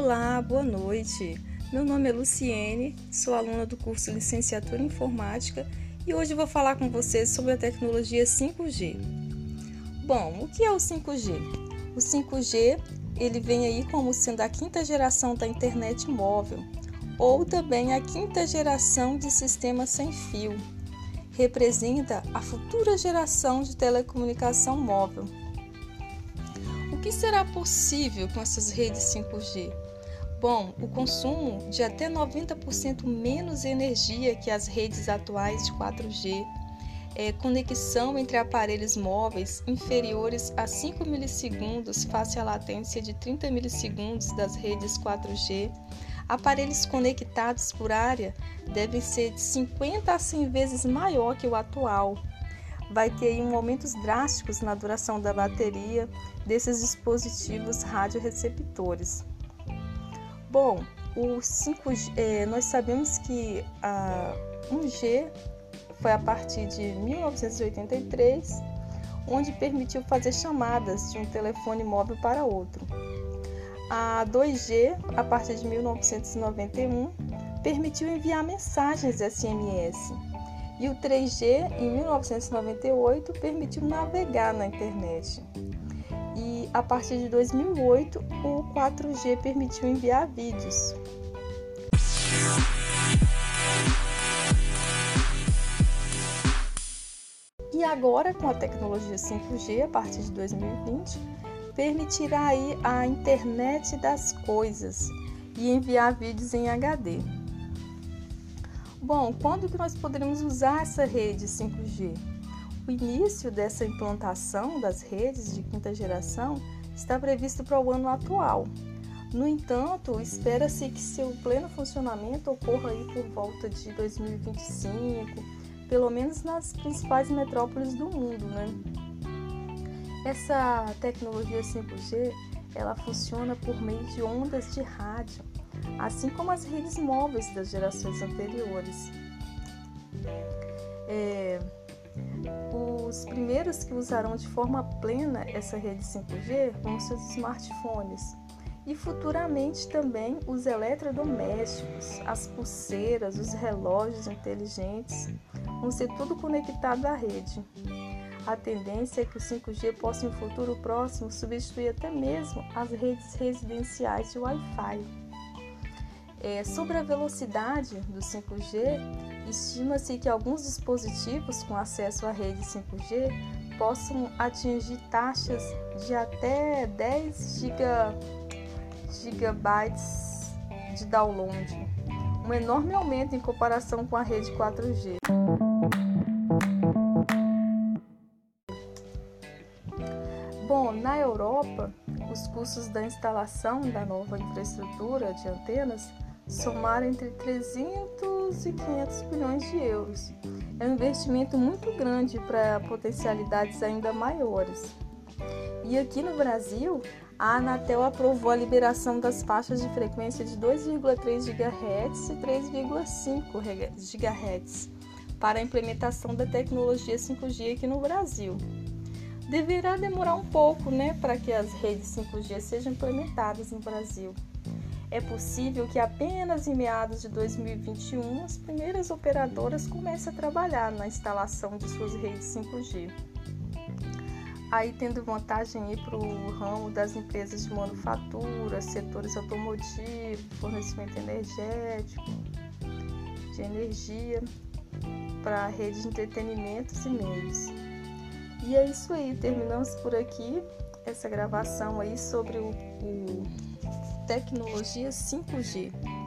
Olá, boa noite. Meu nome é Luciene, sou aluna do curso Licenciatura em Informática e hoje vou falar com vocês sobre a tecnologia 5G. Bom, o que é o 5G? O 5G ele vem aí como sendo a quinta geração da internet móvel ou também a quinta geração de sistema sem fio. Representa a futura geração de telecomunicação móvel o que será possível com essas redes 5G? Bom, o consumo de até 90% menos energia que as redes atuais de 4G, é, conexão entre aparelhos móveis inferiores a 5 milissegundos face à latência de 30 milissegundos das redes 4G, aparelhos conectados por área devem ser de 50 a 100 vezes maior que o atual, vai ter aí aumentos drásticos na duração da bateria desses dispositivos radioreceptores. Bom, o 5G, é, nós sabemos que a 1G foi a partir de 1983, onde permitiu fazer chamadas de um telefone móvel para outro. A 2G, a partir de 1991, permitiu enviar mensagens SMS e o 3G, em 1998, permitiu navegar na internet. A partir de 2008, o 4G permitiu enviar vídeos. E agora, com a tecnologia 5G, a partir de 2020, permitirá aí a internet das coisas e enviar vídeos em HD. Bom, quando que nós poderemos usar essa rede 5G? O início dessa implantação das redes de quinta geração está previsto para o ano atual. No entanto, espera-se que seu pleno funcionamento ocorra aí por volta de 2025, pelo menos nas principais metrópoles do mundo, né? Essa tecnologia 5G, ela funciona por meio de ondas de rádio assim como as redes móveis das gerações anteriores. É, os primeiros que usarão de forma plena essa rede 5G vão ser os smartphones e futuramente também os eletrodomésticos, as pulseiras, os relógios inteligentes, vão ser tudo conectado à rede. A tendência é que o 5G possa em um futuro próximo substituir até mesmo as redes residenciais de Wi-Fi. É, sobre a velocidade do 5G, estima-se que alguns dispositivos com acesso à rede 5G possam atingir taxas de até 10 giga, gigabytes de download, um enorme aumento em comparação com a rede 4G. Bom, na Europa, os custos da instalação da nova infraestrutura de antenas somar entre 300 e 500 bilhões de euros. É um investimento muito grande para potencialidades ainda maiores. E aqui no Brasil, a Anatel aprovou a liberação das faixas de frequência de 2,3 GHz e 3,5 GHz para a implementação da tecnologia 5G aqui no Brasil. Deverá demorar um pouco, né, para que as redes 5G sejam implementadas no Brasil. É possível que apenas em meados de 2021 as primeiras operadoras comecem a trabalhar na instalação de suas redes 5G. Aí tendo vantagem para o ramo das empresas de manufatura, setores automotivos, fornecimento energético, de energia, para redes de entretenimentos e meios. E é isso aí, terminamos por aqui essa gravação aí sobre o, o tecnologia 5G.